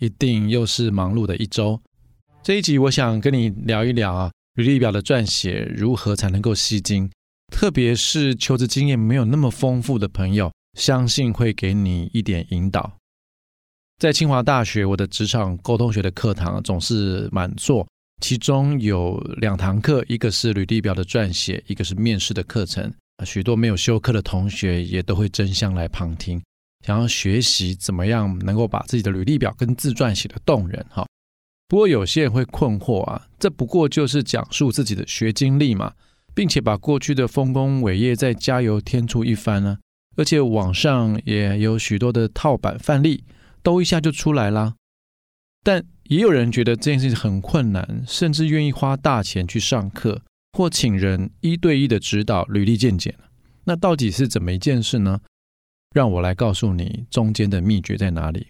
一定又是忙碌的一周。这一集我想跟你聊一聊啊，履历表的撰写如何才能够吸睛，特别是求职经验没有那么丰富的朋友，相信会给你一点引导。在清华大学，我的职场沟通学的课堂总是满座，其中有两堂课，一个是履历表的撰写，一个是面试的课程。许多没有修课的同学也都会争相来旁听。想要学习怎么样能够把自己的履历表跟自传写得动人哈，不过有些人会困惑啊，这不过就是讲述自己的学经历嘛，并且把过去的丰功伟业再加油添醋一番呢，而且网上也有许多的套版范例，都一下就出来啦。但也有人觉得这件事情很困难，甚至愿意花大钱去上课或请人一对一的指导履历见解。那到底是怎么一件事呢？让我来告诉你中间的秘诀在哪里。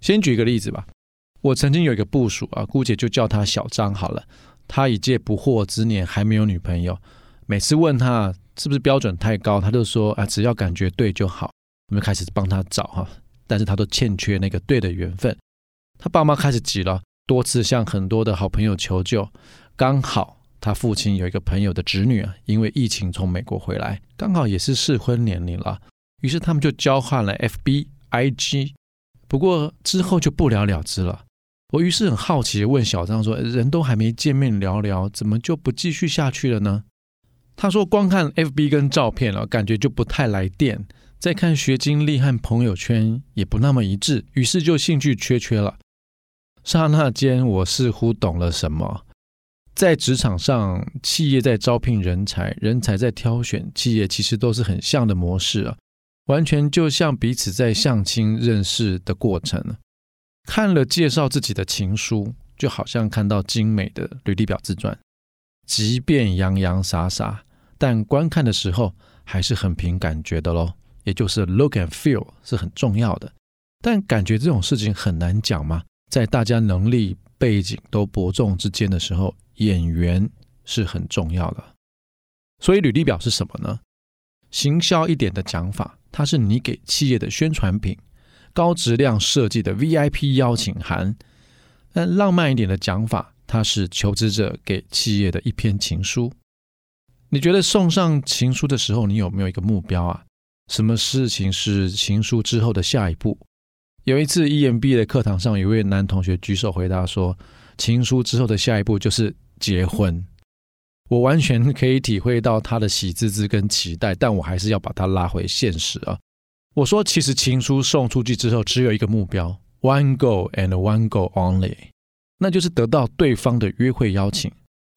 先举个例子吧。我曾经有一个部署啊，姑且就叫他小张好了。他已届不惑之年，还没有女朋友。每次问他是不是标准太高，他就说啊，只要感觉对就好。我们开始帮他找哈，但是他都欠缺那个对的缘分。他爸妈开始急了，多次向很多的好朋友求救。刚好他父亲有一个朋友的侄女啊，因为疫情从美国回来，刚好也是适婚年龄了。于是他们就交换了 FB、IG，不过之后就不了了之了。我于是很好奇地问小张说：“人都还没见面聊聊，怎么就不继续下去了呢？”他说：“光看 FB 跟照片了，感觉就不太来电；再看学经历和朋友圈也不那么一致，于是就兴趣缺缺了。”刹那间，我似乎懂了什么。在职场上，企业在招聘人才，人才在挑选，企业其实都是很像的模式啊。完全就像彼此在相亲认识的过程，看了介绍自己的情书，就好像看到精美的履历表自传。即便洋洋洒洒，但观看的时候还是很凭感觉的喽。也就是 look and feel 是很重要的。但感觉这种事情很难讲嘛，在大家能力背景都伯仲之间的时候，眼缘是很重要的。所以履历表是什么呢？行销一点的讲法。它是你给企业的宣传品，高质量设计的 VIP 邀请函。但浪漫一点的讲法，它是求职者给企业的一篇情书。你觉得送上情书的时候，你有没有一个目标啊？什么事情是情书之后的下一步？有一次 EMBA 的课堂上，有一位男同学举手回答说：“情书之后的下一步就是结婚。”我完全可以体会到他的喜滋滋跟期待，但我还是要把他拉回现实啊！我说，其实情书送出去之后，只有一个目标：one go and one go only，那就是得到对方的约会邀请。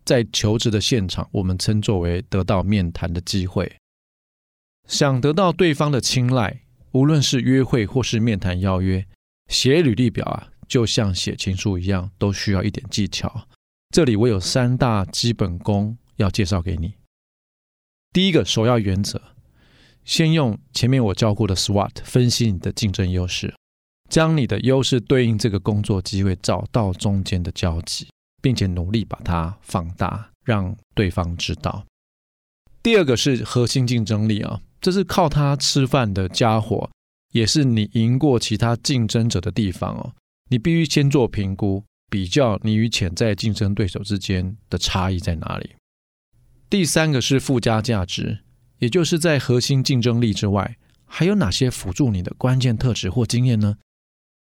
在求职的现场，我们称作为得到面谈的机会。想得到对方的青睐，无论是约会或是面谈邀约，写履历表啊，就像写情书一样，都需要一点技巧。这里我有三大基本功要介绍给你。第一个首要原则，先用前面我教过的 SWOT 分析你的竞争优势，将你的优势对应这个工作机会，找到中间的交集，并且努力把它放大，让对方知道。第二个是核心竞争力啊，这是靠它吃饭的家伙，也是你赢过其他竞争者的地方哦。你必须先做评估。比较你与潜在竞争对手之间的差异在哪里？第三个是附加价值，也就是在核心竞争力之外，还有哪些辅助你的关键特质或经验呢？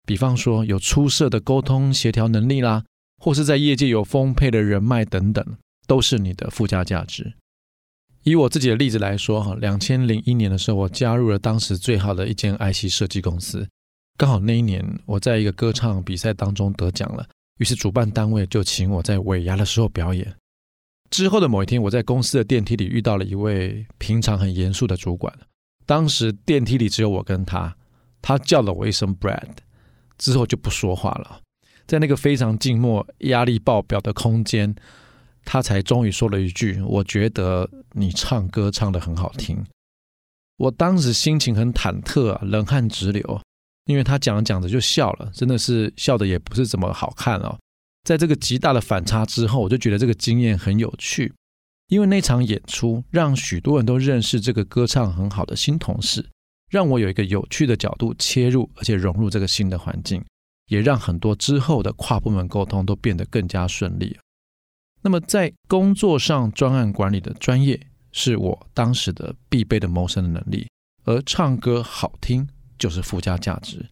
比方说有出色的沟通协调能力啦，或是在业界有丰沛的人脉等等，都是你的附加价值。以我自己的例子来说，哈，两千零一年的时候，我加入了当时最好的一间 IC 设计公司，刚好那一年我在一个歌唱比赛当中得奖了。于是主办单位就请我在尾牙的时候表演。之后的某一天，我在公司的电梯里遇到了一位平常很严肃的主管。当时电梯里只有我跟他，他叫了我一声 Brad。之后就不说话了，在那个非常静默、压力爆表的空间，他才终于说了一句：“我觉得你唱歌唱得很好听。”我当时心情很忐忑啊，冷汗直流，因为他讲着讲着就笑了，真的是笑得也不是怎么好看哦。在这个极大的反差之后，我就觉得这个经验很有趣，因为那场演出让许多人都认识这个歌唱很好的新同事，让我有一个有趣的角度切入，而且融入这个新的环境，也让很多之后的跨部门沟通都变得更加顺利。那么在工作上，专案管理的专业。是我当时的必备的谋生的能力，而唱歌好听就是附加价值。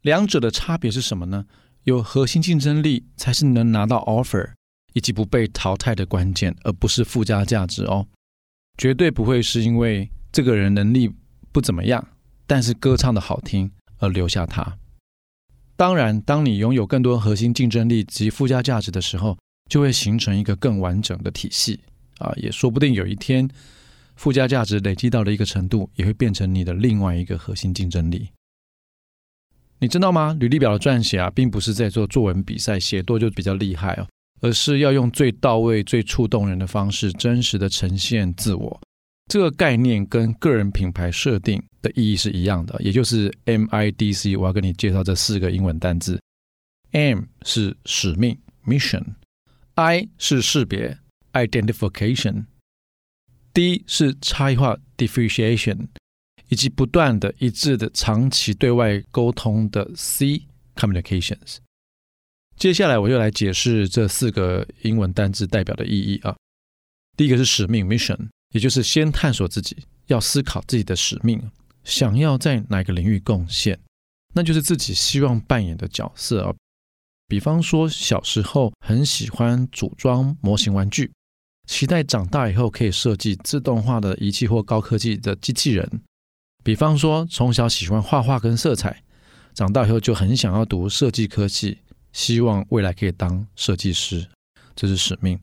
两者的差别是什么呢？有核心竞争力才是能拿到 offer 以及不被淘汰的关键，而不是附加价值哦。绝对不会是因为这个人能力不怎么样，但是歌唱的好听而留下他。当然，当你拥有更多核心竞争力及附加价值的时候，就会形成一个更完整的体系。啊，也说不定有一天，附加价值累积到了一个程度，也会变成你的另外一个核心竞争力。你知道吗？履历表的撰写啊，并不是在做作文比赛，写多就比较厉害哦，而是要用最到位、最触动人的方式，真实的呈现自我。这个概念跟个人品牌设定的意义是一样的，也就是 MIDC。我要跟你介绍这四个英文单字：M 是使命 （Mission），I 是识别。Identification，D 是差异化 Differentiation，以及不断的一致的长期对外沟通的 C Communications。接下来我就来解释这四个英文单字代表的意义啊。第一个是使命 Mission，也就是先探索自己，要思考自己的使命，想要在哪个领域贡献，那就是自己希望扮演的角色啊。比方说小时候很喜欢组装模型玩具。期待长大以后可以设计自动化的仪器或高科技的机器人，比方说从小喜欢画画跟色彩，长大以后就很想要读设计科技，希望未来可以当设计师，这是使命。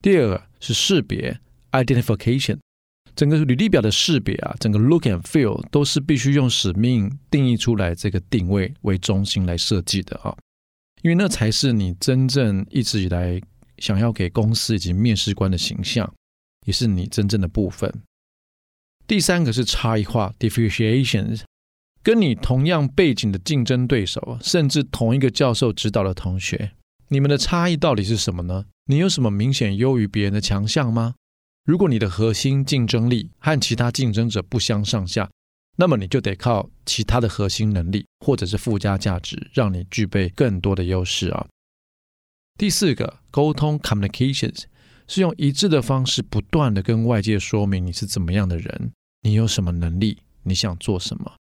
第二个是识别 （identification），整个履历表的识别啊，整个 look and feel 都是必须用使命定义出来这个定位为中心来设计的啊，因为那才是你真正一直以来。想要给公司以及面试官的形象，也是你真正的部分。第三个是差异化 （differentiations），跟你同样背景的竞争对手，甚至同一个教授指导的同学，你们的差异到底是什么呢？你有什么明显优于别人的强项吗？如果你的核心竞争力和其他竞争者不相上下，那么你就得靠其他的核心能力或者是附加价值，让你具备更多的优势啊。第四个沟通 communications 是用一致的方式，不断的跟外界说明你是怎么样的人，你有什么能力，你想做什么。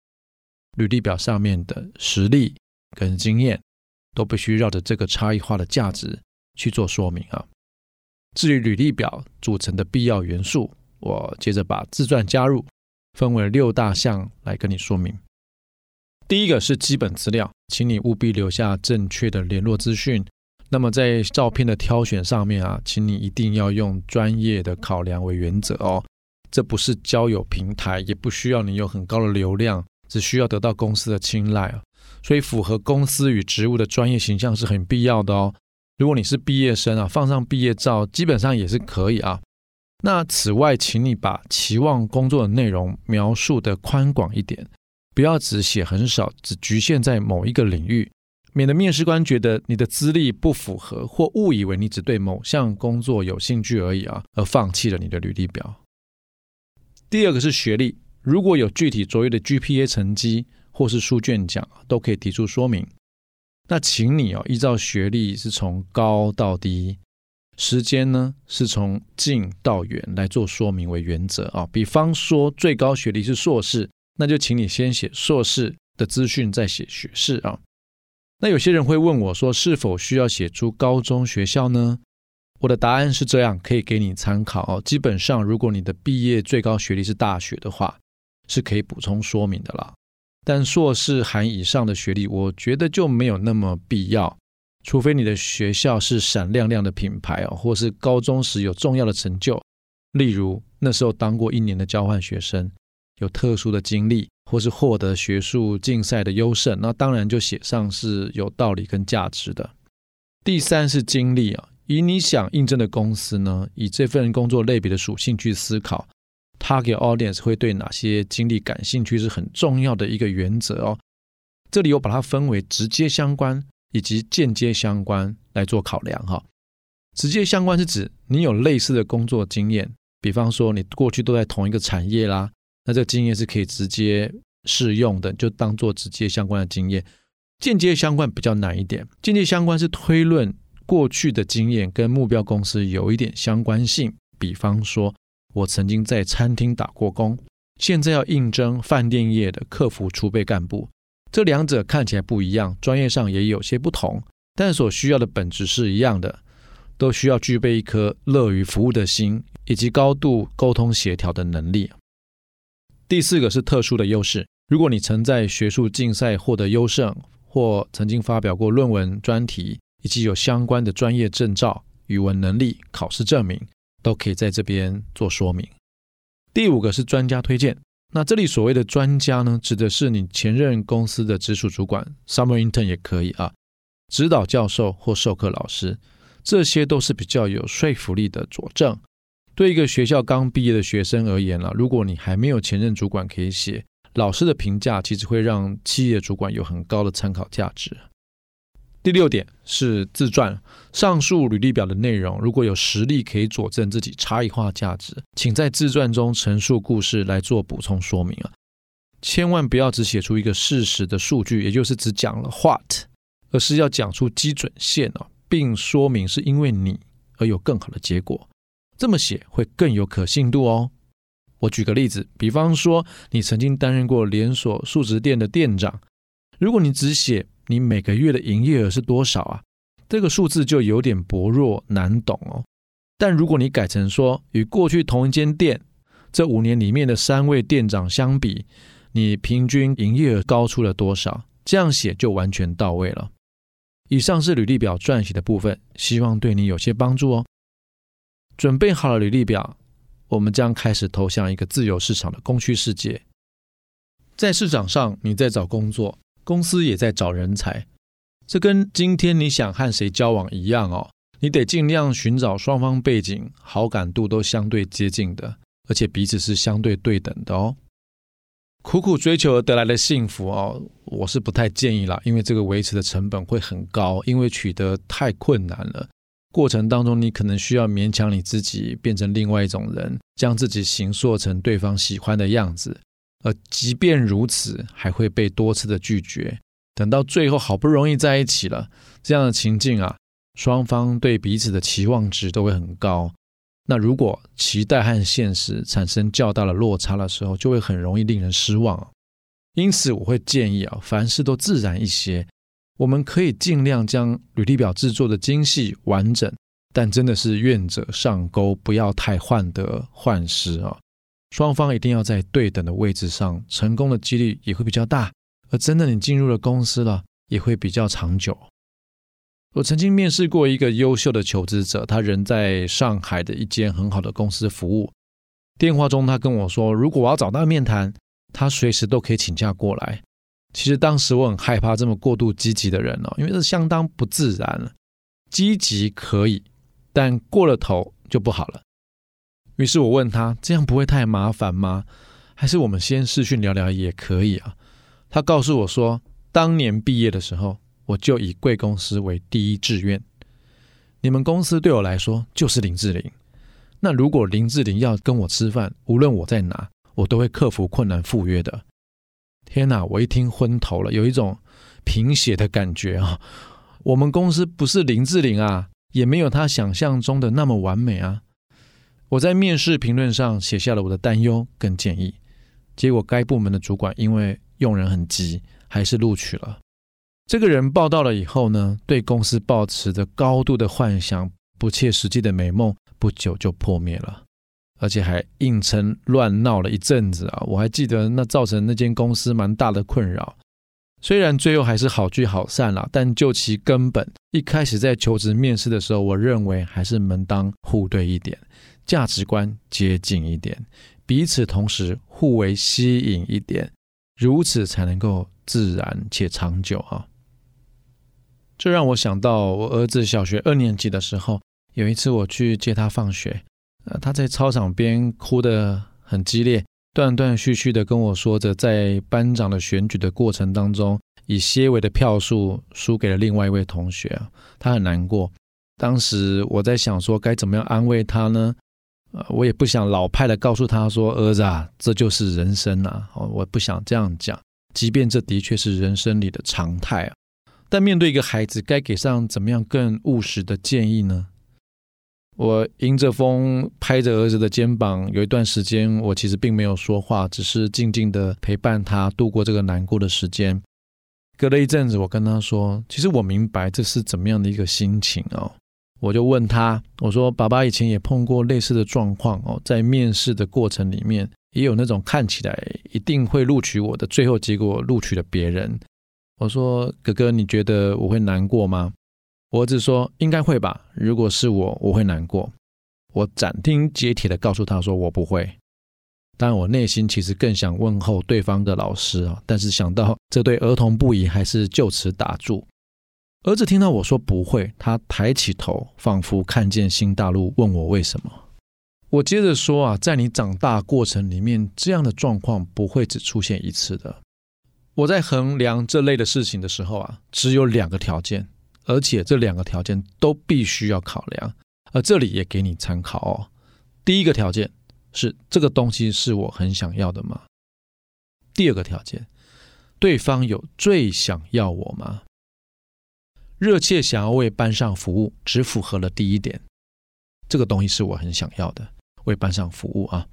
履历表上面的实力跟经验都必须绕着这个差异化的价值去做说明啊。至于履历表组成的必要元素，我接着把自传加入，分为六大项来跟你说明。第一个是基本资料，请你务必留下正确的联络资讯。那么在照片的挑选上面啊，请你一定要用专业的考量为原则哦。这不是交友平台，也不需要你有很高的流量，只需要得到公司的青睐啊。所以符合公司与职务的专业形象是很必要的哦。如果你是毕业生啊，放上毕业照基本上也是可以啊。那此外，请你把期望工作的内容描述得宽广一点，不要只写很少，只局限在某一个领域。免得面试官觉得你的资历不符合，或误以为你只对某项工作有兴趣而已啊，而放弃了你的履历表。第二个是学历，如果有具体卓越的 GPA 成绩或是书卷奖，都可以提出说明。那请你哦，依照学历是从高到低，时间呢是从近到远来做说明为原则啊。比方说最高学历是硕士，那就请你先写硕士的资讯，再写学士啊。那有些人会问我说，是否需要写出高中学校呢？我的答案是这样，可以给你参考哦。基本上，如果你的毕业最高学历是大学的话，是可以补充说明的啦。但硕士含以上的学历，我觉得就没有那么必要，除非你的学校是闪亮亮的品牌哦，或是高中时有重要的成就，例如那时候当过一年的交换学生，有特殊的经历，或是获得学术竞赛的优胜，那当然就写上是有道理跟价值的。第三是经历啊，以你想应征的公司呢，以这份工作类别的属性去思考他给 audience 会对哪些经历感兴趣是很重要的一个原则哦。这里我把它分为直接相关以及间接相关来做考量哈。直接相关是指你有类似的工作经验，比方说你过去都在同一个产业啦，那这个经验是可以直接适用的，就当做直接相关的经验。间接相关比较难一点，间接相关是推论过去的经验跟目标公司有一点相关性，比方说我曾经在餐厅打过工，现在要应征饭店业的客服储备干部，这两者看起来不一样，专业上也有些不同，但所需要的本质是一样的。都需要具备一颗乐于服务的心，以及高度沟通协调的能力。第四个是特殊的优势，如果你曾在学术竞赛获得优胜，或曾经发表过论文专题，以及有相关的专业证照、语文能力、考试证明，都可以在这边做说明。第五个是专家推荐，那这里所谓的专家呢，指的是你前任公司的直属主管，summer intern 也可以啊，指导教授或授课老师。这些都是比较有说服力的佐证。对一个学校刚毕业的学生而言了，如果你还没有前任主管可以写，老师的评价其实会让企业主管有很高的参考价值。第六点是自传，上述履历表的内容如果有实例可以佐证自己差异化价值，请在自传中陈述故事来做补充说明啊，千万不要只写出一个事实的数据，也就是只讲了 what，而是要讲出基准线哦。并说明是因为你而有更好的结果，这么写会更有可信度哦。我举个例子，比方说你曾经担任过连锁速食店的店长，如果你只写你每个月的营业额是多少啊，这个数字就有点薄弱难懂哦。但如果你改成说与过去同一间店这五年里面的三位店长相比，你平均营业额高出了多少，这样写就完全到位了。以上是履历表撰写的部分，希望对你有些帮助哦。准备好了履历表，我们将开始投向一个自由市场的供需世界。在市场上，你在找工作，公司也在找人才。这跟今天你想和谁交往一样哦，你得尽量寻找双方背景、好感度都相对接近的，而且彼此是相对对等的哦。苦苦追求而得来的幸福哦，我是不太建议啦，因为这个维持的成本会很高，因为取得太困难了。过程当中，你可能需要勉强你自己变成另外一种人，将自己形塑成对方喜欢的样子。而即便如此，还会被多次的拒绝。等到最后好不容易在一起了，这样的情境啊，双方对彼此的期望值都会很高。那如果期待和现实产生较大的落差的时候，就会很容易令人失望。因此，我会建议啊，凡事都自然一些。我们可以尽量将履历表制作的精细完整，但真的是愿者上钩，不要太患得患失啊。双方一定要在对等的位置上，成功的几率也会比较大。而真的你进入了公司了，也会比较长久。我曾经面试过一个优秀的求职者，他人在上海的一间很好的公司服务。电话中，他跟我说，如果我要找他面谈，他随时都可以请假过来。其实当时我很害怕这么过度积极的人哦，因为这相当不自然了。积极可以，但过了头就不好了。于是我问他，这样不会太麻烦吗？还是我们先视讯聊聊也可以啊？他告诉我说，当年毕业的时候。我就以贵公司为第一志愿，你们公司对我来说就是林志玲。那如果林志玲要跟我吃饭，无论我在哪，我都会克服困难赴约的。天哪，我一听昏头了，有一种贫血的感觉啊！我们公司不是林志玲啊，也没有她想象中的那么完美啊。我在面试评论上写下了我的担忧跟建议，结果该部门的主管因为用人很急，还是录取了。这个人报到了以后呢，对公司抱持着高度的幻想，不切实际的美梦，不久就破灭了，而且还硬撑乱闹了一阵子啊！我还记得那造成那间公司蛮大的困扰。虽然最后还是好聚好散了，但就其根本，一开始在求职面试的时候，我认为还是门当户对一点，价值观接近一点，彼此同时互为吸引一点，如此才能够自然且长久啊。这让我想到我儿子小学二年级的时候，有一次我去接他放学，呃，他在操场边哭得很激烈，断断续续的跟我说着，在班长的选举的过程当中，以些微的票数输给了另外一位同学，他很难过。当时我在想说该怎么样安慰他呢？呃，我也不想老派的告诉他说，儿子啊，这就是人生啊，我不想这样讲，即便这的确是人生里的常态啊。但面对一个孩子，该给上怎么样更务实的建议呢？我迎着风，拍着儿子的肩膀，有一段时间，我其实并没有说话，只是静静的陪伴他度过这个难过的时间。隔了一阵子，我跟他说：“其实我明白这是怎么样的一个心情哦。”我就问他：“我说，爸爸以前也碰过类似的状况哦，在面试的过程里面，也有那种看起来一定会录取我的，最后结果录取了别人。”我说：“哥哥，你觉得我会难过吗？”我儿子说：“应该会吧。如果是我，我会难过。”我斩钉截铁的告诉他说：“我不会。”但，我内心其实更想问候对方的老师啊，但是想到这对儿童不宜，还是就此打住。儿子听到我说不会，他抬起头，仿佛看见新大陆，问我为什么。我接着说啊，在你长大过程里面，这样的状况不会只出现一次的。我在衡量这类的事情的时候啊，只有两个条件，而且这两个条件都必须要考量，而这里也给你参考哦。第一个条件是这个东西是我很想要的吗？第二个条件，对方有最想要我吗？热切想要为班上服务，只符合了第一点，这个东西是我很想要的，为班上服务啊。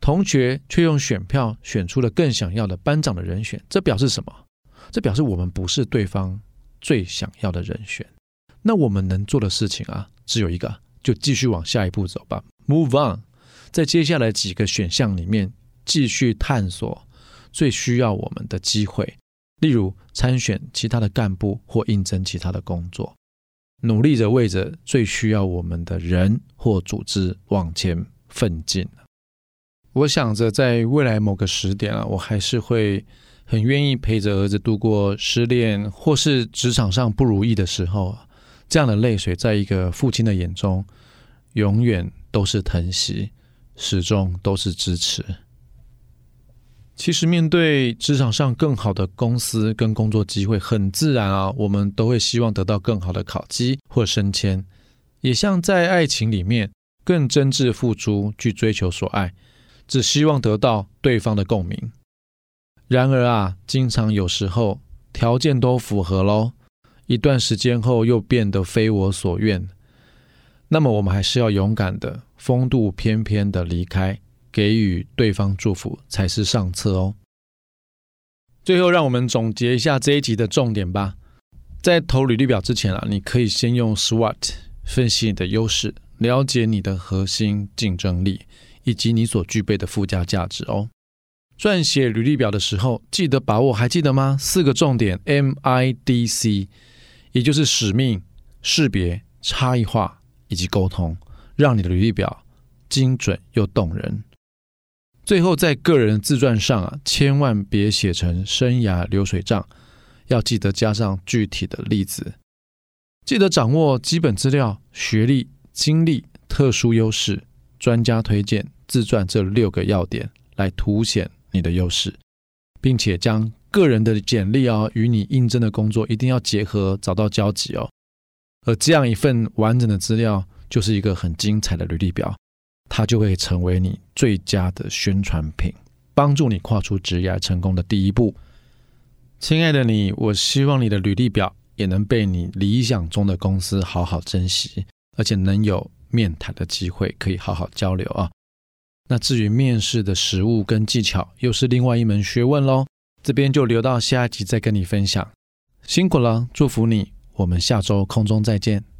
同学却用选票选出了更想要的班长的人选，这表示什么？这表示我们不是对方最想要的人选。那我们能做的事情啊，只有一个，就继续往下一步走吧，Move on。在接下来几个选项里面，继续探索最需要我们的机会，例如参选其他的干部或应征其他的工作，努力着为着最需要我们的人或组织往前奋进。我想着，在未来某个时点啊，我还是会很愿意陪着儿子度过失恋或是职场上不如意的时候。这样的泪水，在一个父亲的眼中，永远都是疼惜，始终都是支持。其实，面对职场上更好的公司跟工作机会，很自然啊，我们都会希望得到更好的考绩或升迁。也像在爱情里面，更真挚付出去追求所爱。只希望得到对方的共鸣，然而啊，经常有时候条件都符合喽，一段时间后又变得非我所愿。那么我们还是要勇敢的、风度翩翩的离开，给予对方祝福才是上策哦。最后，让我们总结一下这一集的重点吧。在投履历表之前啊，你可以先用 SWOT 分析你的优势，了解你的核心竞争力。以及你所具备的附加价值哦。撰写履历表的时候，记得把握，还记得吗？四个重点：MIDC，也就是使命、识别、差异化以及沟通，让你的履历表精准又动人。最后，在个人自传上啊，千万别写成生涯流水账，要记得加上具体的例子。记得掌握基本资料、学历、经历、特殊优势、专家推荐。自传这六个要点来凸显你的优势，并且将个人的简历啊与你应征的工作一定要结合，找到交集哦。而这样一份完整的资料，就是一个很精彩的履历表，它就会成为你最佳的宣传品，帮助你跨出职业成功的第一步。亲爱的你，我希望你的履历表也能被你理想中的公司好好珍惜，而且能有面谈的机会，可以好好交流啊。那至于面试的实务跟技巧，又是另外一门学问喽。这边就留到下一集再跟你分享。辛苦了，祝福你，我们下周空中再见。